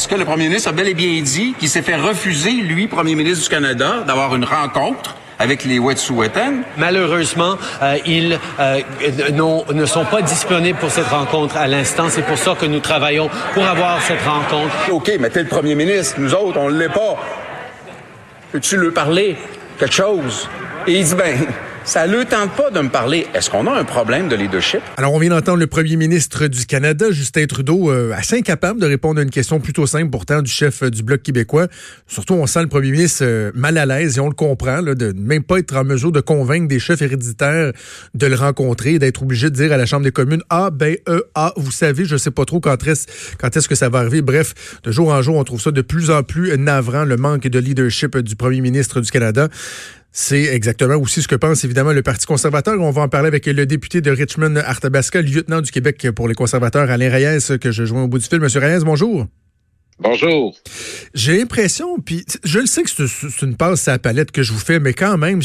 est-ce que le premier ministre a bel et bien dit qu'il s'est fait refuser, lui, premier ministre du Canada, d'avoir une rencontre avec les Wet'suwet'en? Malheureusement, euh, ils euh, ne sont pas disponibles pour cette rencontre à l'instant. C'est pour ça que nous travaillons pour avoir cette rencontre. OK, mais t'es le premier ministre. Nous autres, on ne l'est pas. Peux-tu lui parler quelque chose? Et il dit, ben, ça ne le tente pas de me parler. Est-ce qu'on a un problème de leadership? Alors, on vient d'entendre le premier ministre du Canada, Justin Trudeau, euh, assez incapable de répondre à une question plutôt simple pourtant du chef euh, du Bloc québécois. Surtout, on sent le premier ministre euh, mal à l'aise et on le comprend, là, de même pas être en mesure de convaincre des chefs héréditaires de le rencontrer, d'être obligé de dire à la Chambre des communes, ah ben, euh, ah, vous savez, je sais pas trop quand est-ce quand est-ce que ça va arriver. Bref, de jour en jour, on trouve ça de plus en plus navrant, le manque de leadership du premier ministre du Canada. C'est exactement aussi ce que pense évidemment le Parti conservateur. On va en parler avec le député de Richmond, Arthabasca, lieutenant du Québec pour les conservateurs, Alain Reyes, que je joins au bout du fil. Monsieur Reyes, bonjour. Bonjour. J'ai l'impression, puis je le sais que c'est une passe à la palette que je vous fais, mais quand même,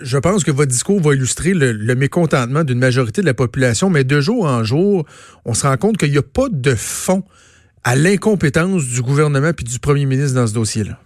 je pense que votre discours va illustrer le, le mécontentement d'une majorité de la population, mais de jour en jour, on se rend compte qu'il n'y a pas de fond à l'incompétence du gouvernement puis du premier ministre dans ce dossier-là.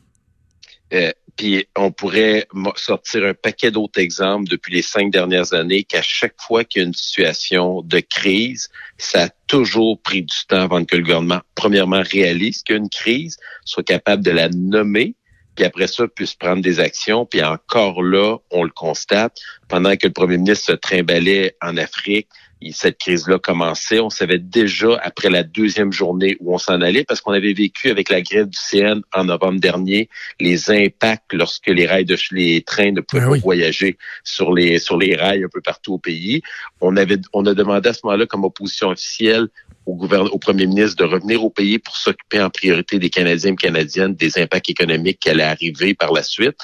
Euh, puis on pourrait sortir un paquet d'autres exemples depuis les cinq dernières années qu'à chaque fois qu'il y a une situation de crise, ça a toujours pris du temps avant que le gouvernement, premièrement, réalise qu'il y crise, soit capable de la nommer, puis après ça, puisse prendre des actions. Puis encore là, on le constate, pendant que le premier ministre se trimbalait en Afrique, cette crise-là commençait. On savait déjà après la deuxième journée où on s'en allait parce qu'on avait vécu avec la grève du CN en novembre dernier les impacts lorsque les rails de les trains ne pouvaient ben pas voyager sur les sur les rails un peu partout au pays. On avait on a demandé à ce moment-là comme opposition officielle au gouvernement, au premier ministre de revenir au pays pour s'occuper en priorité des Canadiens et Canadiennes, des impacts économiques qui allaient arriver par la suite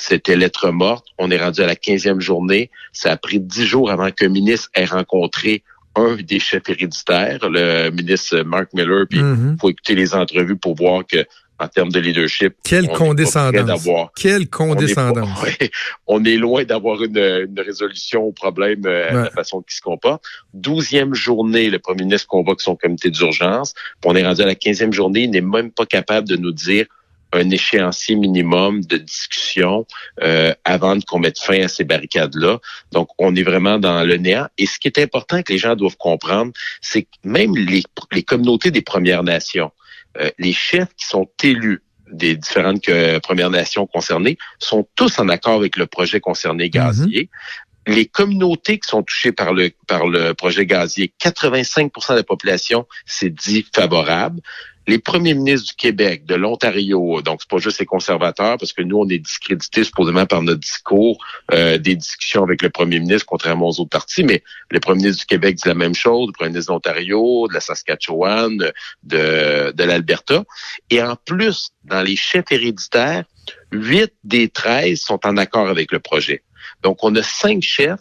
c'était lettre morte. On est rendu à la 15e journée. Ça a pris dix jours avant qu'un ministre ait rencontré un des chefs héréditaires, le ministre Mark Miller. Puis, il mm-hmm. faut écouter les entrevues pour voir que en termes de leadership. Quelle condescendance. Quelle condescendance. On est, loin d'avoir une, résolution au problème euh, de la façon qu'il se comporte. Douzième journée, le premier ministre convoque son comité d'urgence. On est rendu à la quinzième journée. Il n'est même pas capable de nous dire un échéancier minimum de discussion euh, avant qu'on mette fin à ces barricades-là. Donc, on est vraiment dans le néant. Et ce qui est important que les gens doivent comprendre, c'est que même les, les communautés des Premières Nations, euh, les chefs qui sont élus des différentes euh, Premières Nations concernées sont tous en accord avec le projet concerné mm-hmm. gazier. Les communautés qui sont touchées par le par le projet gazier, 85% de la population s'est dit favorable les premiers ministres du Québec, de l'Ontario, donc c'est pas juste les conservateurs, parce que nous, on est discrédités supposément par notre discours euh, des discussions avec le premier ministre, contrairement aux autres partis, mais le premier ministre du Québec dit la même chose, le premier ministre de l'Ontario, de la Saskatchewan, de, de l'Alberta. Et en plus, dans les chefs héréditaires, huit des treize sont en accord avec le projet. Donc, on a cinq chefs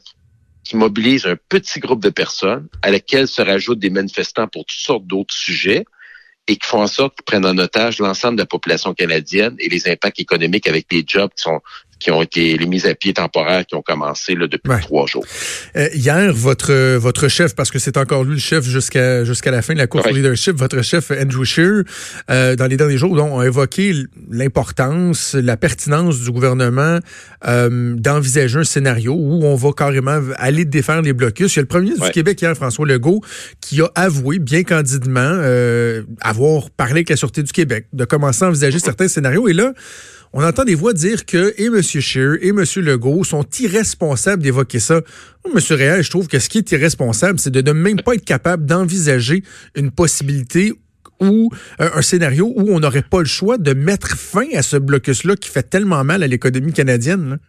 qui mobilisent un petit groupe de personnes à laquelle se rajoutent des manifestants pour toutes sortes d'autres sujets et qui font en sorte qu'ils prennent en otage l'ensemble de la population canadienne et les impacts économiques avec les jobs qui sont qui ont été les mises à pied temporaires qui ont commencé là, depuis trois jours. Euh, hier, votre votre chef, parce que c'est encore lui le chef jusqu'à jusqu'à la fin de la course au leadership, votre chef Andrew Scheer, euh, dans les derniers jours, donc, a évoqué l'importance, la pertinence du gouvernement euh, d'envisager un scénario où on va carrément aller défendre les blocus. Il y a le premier ministre du Québec hier, François Legault, qui a avoué bien candidement euh, avoir parlé avec la Sûreté du Québec, de commencer à envisager certains scénarios. Et là, on entend des voix dire que et M. Scheer et M. Legault sont irresponsables d'évoquer ça. M. Réal, je trouve que ce qui est irresponsable, c'est de ne même pas être capable d'envisager une possibilité ou euh, un scénario où on n'aurait pas le choix de mettre fin à ce blocus-là qui fait tellement mal à l'économie canadienne.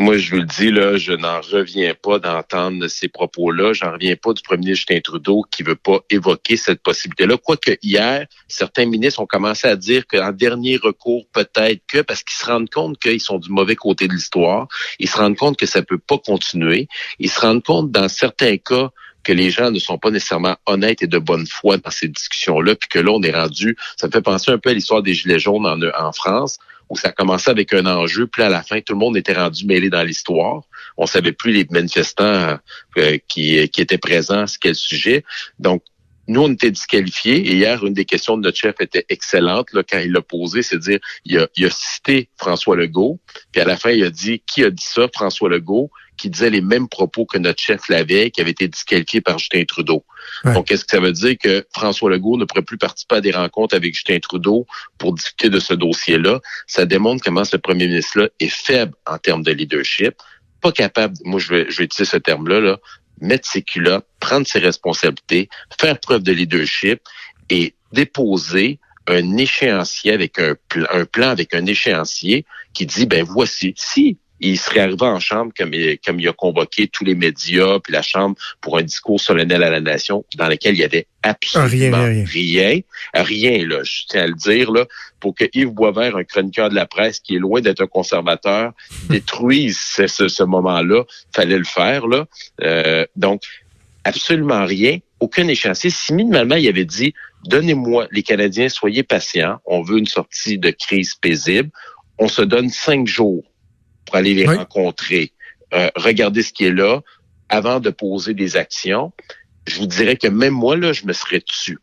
Moi, je vous le dis, là, je n'en reviens pas d'entendre ces propos-là. J'en reviens pas du premier ministre Justin Trudeau qui veut pas évoquer cette possibilité-là. Quoique hier, certains ministres ont commencé à dire qu'en dernier recours, peut-être que, parce qu'ils se rendent compte qu'ils sont du mauvais côté de l'histoire, ils se rendent compte que ça peut pas continuer. Ils se rendent compte, dans certains cas, que les gens ne sont pas nécessairement honnêtes et de bonne foi dans ces discussions-là, puis que là, on est rendu, ça me fait penser un peu à l'histoire des Gilets jaunes en, en France, où ça commençait avec un enjeu, puis à la fin, tout le monde était rendu mêlé dans l'histoire. On savait plus les manifestants euh, qui, étaient présents, quel sujet. Donc, nous, on était disqualifiés. Et hier, une des questions de notre chef était excellente là, quand il l'a posé, c'est dire, il a, il a cité François Legault, puis à la fin, il a dit, qui a dit ça? François Legault, qui disait les mêmes propos que notre chef l'avait, qui avait été disqualifié par Justin Trudeau. Donc, quest ce que ça veut dire que François Legault ne pourrait plus participer à des rencontres avec Justin Trudeau pour discuter de ce dossier-là? Ça démontre comment ce premier ministre-là est faible en termes de leadership, pas capable, moi je vais, je vais utiliser ce terme-là, là, mettre ses culottes, prendre ses responsabilités, faire preuve de leadership et déposer un échéancier avec un, plan, un plan avec un échéancier qui dit ben voici si il serait arrivé en chambre comme il, comme il a convoqué tous les médias puis la chambre pour un discours solennel à la nation dans lequel il y avait absolument rien, rien, rien, là, je tiens à le dire là, pour que Yves Boisvert, un chroniqueur de la presse qui est loin d'être un conservateur, détruise ce, ce, ce moment-là, fallait le faire là. Euh, donc absolument rien, aucun échéancier. Si minimalement il avait dit donnez-moi les Canadiens, soyez patients, on veut une sortie de crise paisible, on se donne cinq jours pour aller les rencontrer, euh, regarder ce qui est là, avant de poser des actions, je vous dirais que même moi, là, je me serais dessus.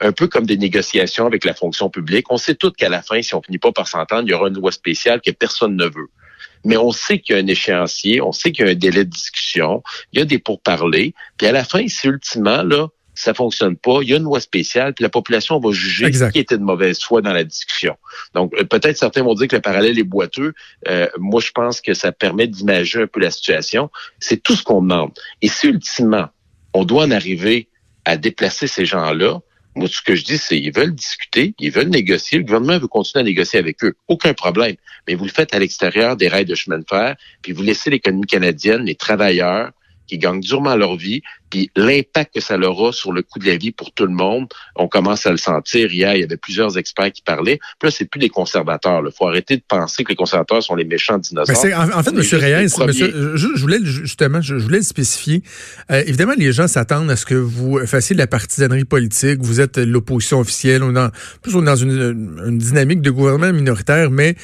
Un peu comme des négociations avec la fonction publique. On sait tous qu'à la fin, si on finit pas par s'entendre, il y aura une loi spéciale que personne ne veut. Mais on sait qu'il y a un échéancier, on sait qu'il y a un délai de discussion, il y a des pourparlers. Puis à la fin, c'est ultimement, là, ça fonctionne pas, il y a une loi spéciale, puis la population va juger qui était de mauvaise foi dans la discussion. Donc, euh, peut-être certains vont dire que le parallèle est boiteux. Euh, moi, je pense que ça permet d'imager un peu la situation. C'est tout ce qu'on demande. Et si ultimement, on doit en arriver à déplacer ces gens-là, moi, ce que je dis, c'est ils veulent discuter, ils veulent négocier. Le gouvernement veut continuer à négocier avec eux. Aucun problème. Mais vous le faites à l'extérieur des rails de chemin de fer, puis vous laissez l'économie canadienne, les travailleurs, qui gagnent durement leur vie, puis l'impact que ça aura sur le coût de la vie pour tout le monde, on commence à le sentir. Hier, il y avait plusieurs experts qui parlaient. Puis là, c'est plus des conservateurs. Il faut arrêter de penser que les conservateurs sont les méchants dinosaures. En, en, fait, M. Reyes, je, voulais justement, je, voulais le spécifier. Euh, évidemment, les gens s'attendent à ce que vous fassiez de la partisanerie politique. Vous êtes l'opposition officielle. On est dans, plus on est dans une, une dynamique de gouvernement minoritaire, mais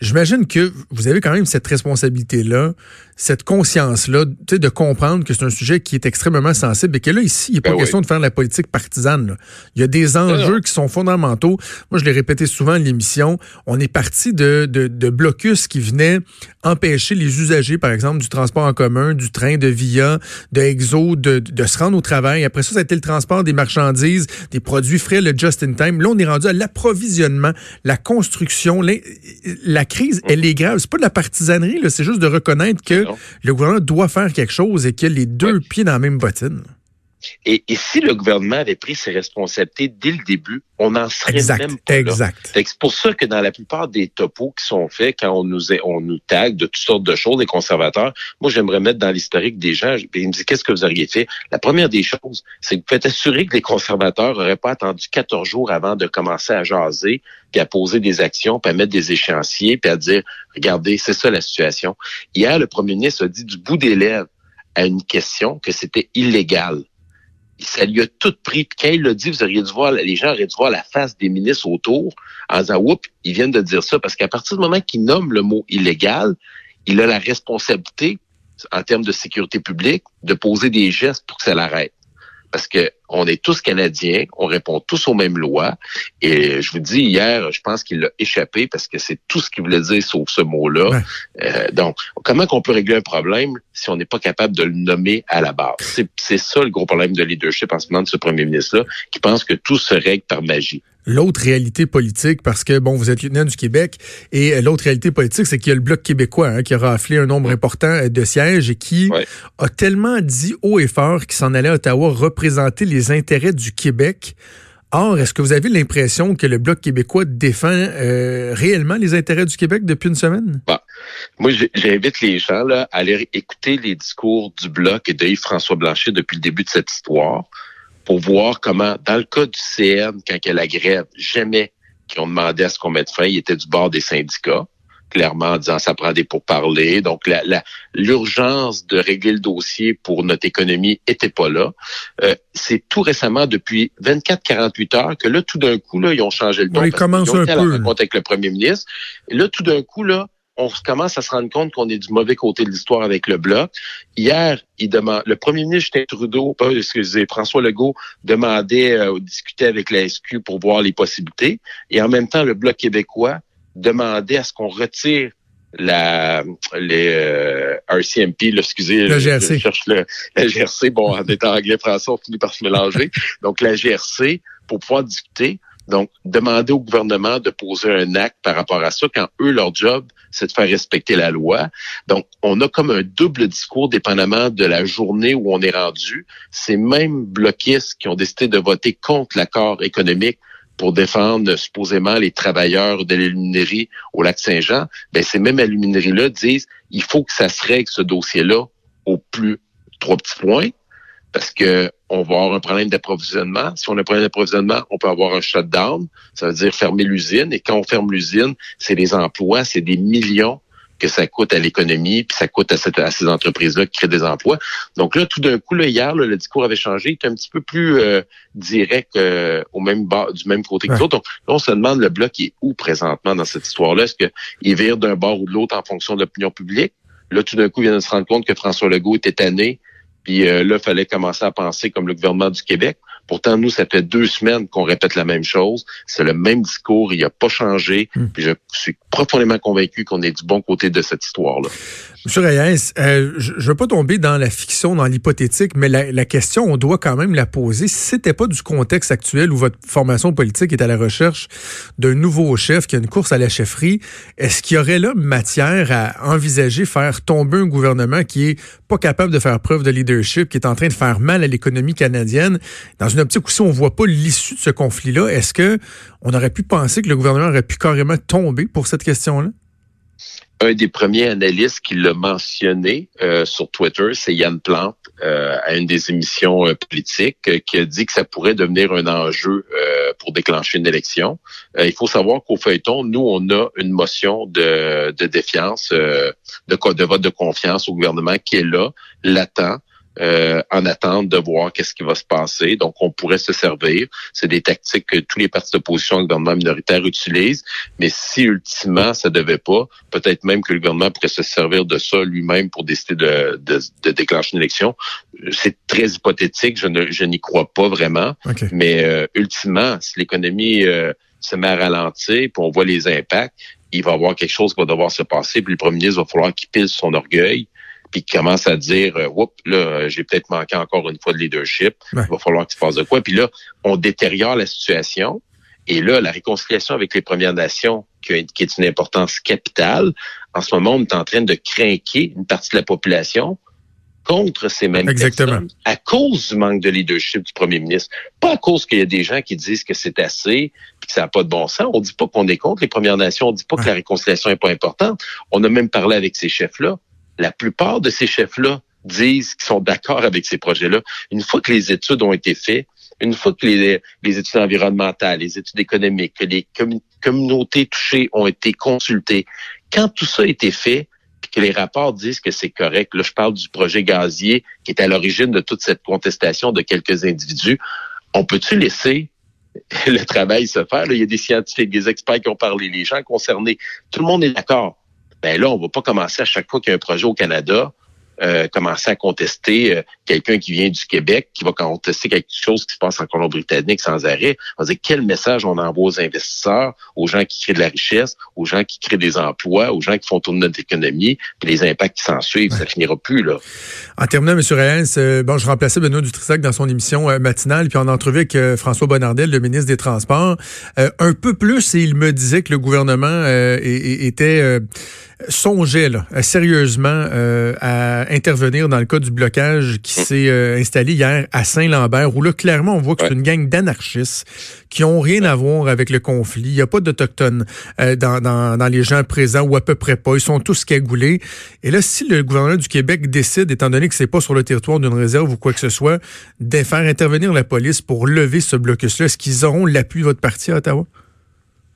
J'imagine que vous avez quand même cette responsabilité-là, cette conscience-là, de comprendre que c'est un sujet qui est extrêmement sensible et que là, ici, il n'est pas ben question de faire de la politique partisane. Il y a des enjeux qui sont fondamentaux. Moi, je l'ai répété souvent à l'émission, on est parti de, de, de, blocus qui venaient empêcher les usagers, par exemple, du transport en commun, du train, de via, de exo, de, de se rendre au travail. Après ça, ça a été le transport des marchandises, des produits frais, le just-in-time. Là, on est rendu à l'approvisionnement, la construction, la crise, elle est grave. C'est pas de la partisanerie, c'est juste de reconnaître que le gouvernement doit faire quelque chose et qu'il a les deux pieds dans la même bottine. Et, si le gouvernement avait pris ses responsabilités dès le début, on en serait même pas exact. C'est pour ça que dans la plupart des topos qui sont faits, quand on nous on nous tag de toutes sortes de choses, les conservateurs, moi j'aimerais mettre dans l'historique des gens, ils me disent qu'est-ce que vous auriez fait? La première des choses, c'est que vous faites assurer que les conservateurs n'auraient pas attendu 14 jours avant de commencer à jaser, puis à poser des actions, puis à mettre des échéanciers, puis à dire, regardez, c'est ça la situation. Hier, le premier ministre a dit du bout des lèvres à une question que c'était illégal ça lui a tout pris. Quand il l'a dit, vous auriez dû voir, les gens auraient dû voir la face des ministres autour en disant, oups, ils viennent de dire ça. Parce qu'à partir du moment qu'il nomme le mot illégal, il a la responsabilité, en termes de sécurité publique, de poser des gestes pour que ça l'arrête parce que on est tous Canadiens, on répond tous aux mêmes lois. Et je vous dis, hier, je pense qu'il l'a échappé parce que c'est tout ce qu'il voulait dire sauf ce mot-là. Euh, donc, comment qu'on peut régler un problème si on n'est pas capable de le nommer à la base? C'est ça le gros problème de leadership en ce moment de ce premier ministre-là, qui pense que tout se règle par magie l'autre réalité politique, parce que, bon, vous êtes lieutenant du Québec, et euh, l'autre réalité politique, c'est qu'il y a le Bloc québécois hein, qui a raflé un nombre important euh, de sièges et qui a tellement dit haut et fort qu'il s'en allait à Ottawa représenter les intérêts du Québec. Or, est-ce que vous avez l'impression que le Bloc québécois défend euh, réellement les intérêts du Québec depuis une semaine? Bah, moi, j'invite les gens là, à aller écouter les discours du Bloc et de Yves-François Blanchet depuis le début de cette histoire pour voir comment, dans le cas du CN, quand il y a la grève, jamais qu'ils ont demandé à ce qu'on mette fin, il était du bord des syndicats, clairement en disant ça prend des pourparlers. Donc, l'urgence de régler le dossier pour notre économie était pas là. Euh, c'est tout récemment, depuis 24-48 heures, que là, tout d'un coup, là, ils ont changé le ton. ils commencent un peu. avec le premier ministre. Et là, tout d'un coup, là, on commence à se rendre compte qu'on est du mauvais côté de l'histoire avec le bloc. Hier, il demande, le premier ministre Justin Trudeau, pas excusez, François Legault demandait euh, discuter avec la SQ pour voir les possibilités, et en même temps, le bloc québécois demandait à ce qu'on retire la les euh, RCMP, là, excusez, la GRC. je cherche le, la GRC, bon, en étant anglais français, on finit par se mélanger. Donc la GRC pour pouvoir discuter. Donc, demander au gouvernement de poser un acte par rapport à ça quand eux, leur job, c'est de faire respecter la loi. Donc, on a comme un double discours dépendamment de la journée où on est rendu. Ces mêmes bloquistes qui ont décidé de voter contre l'accord économique pour défendre supposément les travailleurs de l'aluminerie au lac Saint-Jean, ben ces mêmes alumineries-là disent il faut que ça se règle ce dossier-là au plus trois petits points parce que on va avoir un problème d'approvisionnement. Si on a un problème d'approvisionnement, on peut avoir un shutdown, ça veut dire fermer l'usine. Et quand on ferme l'usine, c'est des emplois, c'est des millions que ça coûte à l'économie, puis ça coûte à, ces entreprises-là qui créent des emplois. Donc là, tout d'un coup, là, hier, le discours avait changé, il était un petit peu plus euh, direct euh, au même bas, du même côté que l'autre. Donc là, on se demande le bloc est où présentement dans cette histoire-là? Est-ce qu'il vire d'un bord ou de l'autre en fonction de l'opinion publique? Là, tout d'un coup, il vient de se rendre compte que François Legault était tanné puis euh, là, il fallait commencer à penser comme le gouvernement du Québec. Pourtant, nous, ça fait deux semaines qu'on répète la même chose. C'est le même discours, il n'a pas changé. Hmm. Puis je suis profondément convaincu qu'on est du bon côté de cette histoire-là. Monsieur Reyes, euh, je ne veux pas tomber dans la fiction, dans l'hypothétique, mais la, question, on doit quand même la poser. Si c'était pas du contexte actuel où votre formation politique est à la recherche d'un nouveau chef qui a une course à la chefferie, est-ce qu'il y aurait là matière à envisager faire tomber un gouvernement qui est pas capable de faire preuve de leadership, qui est en train de faire mal à l'économie canadienne, dans une optique où si on voit pas l'issue de ce conflit-là, est-ce que on aurait pu penser que le gouvernement aurait pu carrément tomber pour cette question-là? un des premiers analystes qui l'a mentionné euh, sur Twitter, c'est Yann Plante, euh, à une des émissions euh, politiques, qui a dit que ça pourrait devenir un enjeu pour déclencher une élection. il faut savoir qu'au feuilleton, nous, on a une motion de, de défiance, de, de vote de confiance au gouvernement qui est là, l'attend. Euh, en attente de voir qu'est-ce qui va se passer. Donc, on pourrait se servir. C'est des tactiques que tous les partis d'opposition au gouvernement minoritaire utilisent. Mais si ultimement ça devait pas, peut-être même que le gouvernement pourrait se servir de ça lui-même pour décider de, de, déclencher une élection. C'est très hypothétique. Je ne, je n'y crois pas vraiment. Mais euh, ultimement, si l'économie euh, se met à ralentir, puis on voit les impacts, il va y avoir quelque chose qui va devoir se passer, puis le premier ministre va falloir qu'il pile son orgueil, puis qui commence à dire euh, Oups, là, j'ai peut-être manqué encore une fois de leadership, il va falloir qu'il se passe de quoi. Puis là, on détériore la situation. Et là, la réconciliation avec les Premières Nations, qui est une importance capitale, en ce moment, on est en train de craquer une partie de la population contre ces mêmes Exactement. personnes à cause du manque de leadership du premier ministre. Pas à cause qu'il y a des gens qui disent que c'est assez puis que ça n'a pas de bon sens. On dit pas qu'on est contre les Premières Nations. On dit pas que la réconciliation est pas importante. On a même parlé avec ces chefs-là la plupart de ces chefs-là disent qu'ils sont d'accord avec ces projets-là. Une fois que les études ont été faites, une fois que les, études environnementales, les études économiques, que les communautés touchées ont été consultées, quand tout ça a été fait, que les rapports disent que c'est correct, là je parle du projet gazier qui est à l'origine de toute cette contestation de quelques individus, on peut-tu laisser le travail se faire? il y a des scientifiques, des experts qui ont parlé, les gens concernés, tout le monde est d'accord ben là, on va pas commencer à chaque fois qu'il y a un projet au Canada, euh, commencer à contester euh, quelqu'un qui vient du Québec, qui va contester quelque chose qui se passe en Colombie-Britannique sans arrêt. On va dire quel message on envoie aux investisseurs, aux gens qui créent de la richesse, aux gens qui créent des emplois, aux gens qui font tourner notre économie, puis les impacts qui s'en suivent, ça finira plus là. En terminant, M. Reyes, euh, bon, je remplaçais Benoît Dutrisac dans son émission matinale, puis on entrevue avec François Bonnardel, le ministre des Transports, un peu plus, et il me disait que le gouvernement était songeait là, sérieusement euh, à intervenir dans le cas du blocage qui mm. s'est euh, installé hier à Saint-Lambert, où là, clairement, on voit que c'est une gang d'anarchistes qui ont rien à voir avec le conflit. Il n'y a pas d'Autochtones euh, dans, dans, dans, les gens présents, ou à peu près pas. Ils sont tous cagoulés. Et là, si le gouvernement du Québec décide, étant donné que c'est pas sur le territoire d'une réserve ou quoi que ce soit, de faire intervenir la police pour lever ce blocus-là, est-ce qu'ils auront l'appui de votre parti à Ottawa?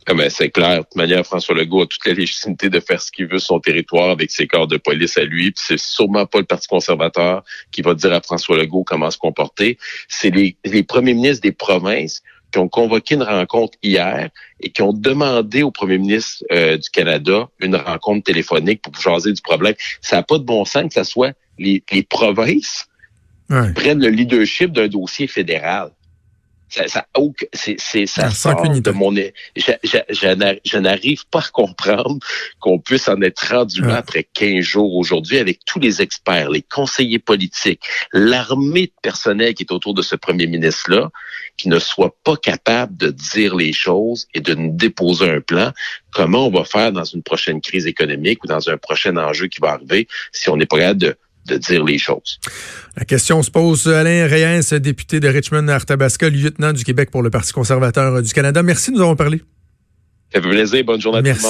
Ah ben, c'est clair. De toute manière, François Legault a toute la légitimité de faire ce qu'il veut sur son territoire avec ses corps de police à lui. Puis c'est sûrement pas le Parti conservateur qui va dire à François Legault comment se comporter. C'est les, les premiers ministres des provinces qui ont convoqué une rencontre hier et qui ont demandé au premier ministre euh, du Canada une rencontre téléphonique pour jaser du problème. Ça n'a pas de bon sens que ce soit les, les provinces qui prennent le leadership d'un dossier fédéral ça, ça, c'est, ça sort de mon... Je, je, je n'arrive pas à comprendre qu'on puisse en être rendu là après 15 jours aujourd'hui avec tous les experts, les conseillers politiques, l'armée de personnel qui est autour de ce premier ministre-là, qui ne soit pas capable de dire les choses et de nous déposer un plan. Comment on va faire dans une prochaine crise économique ou dans un prochain enjeu qui va arriver si on n'est pas capable de de dire les choses. La question se pose. Alain Reyes, député de Richmond-Arthabasca, lieutenant du Québec pour le Parti conservateur du Canada. Merci, nous avons parlé. Ça fait plaisir. Bonne journée à tout le monde.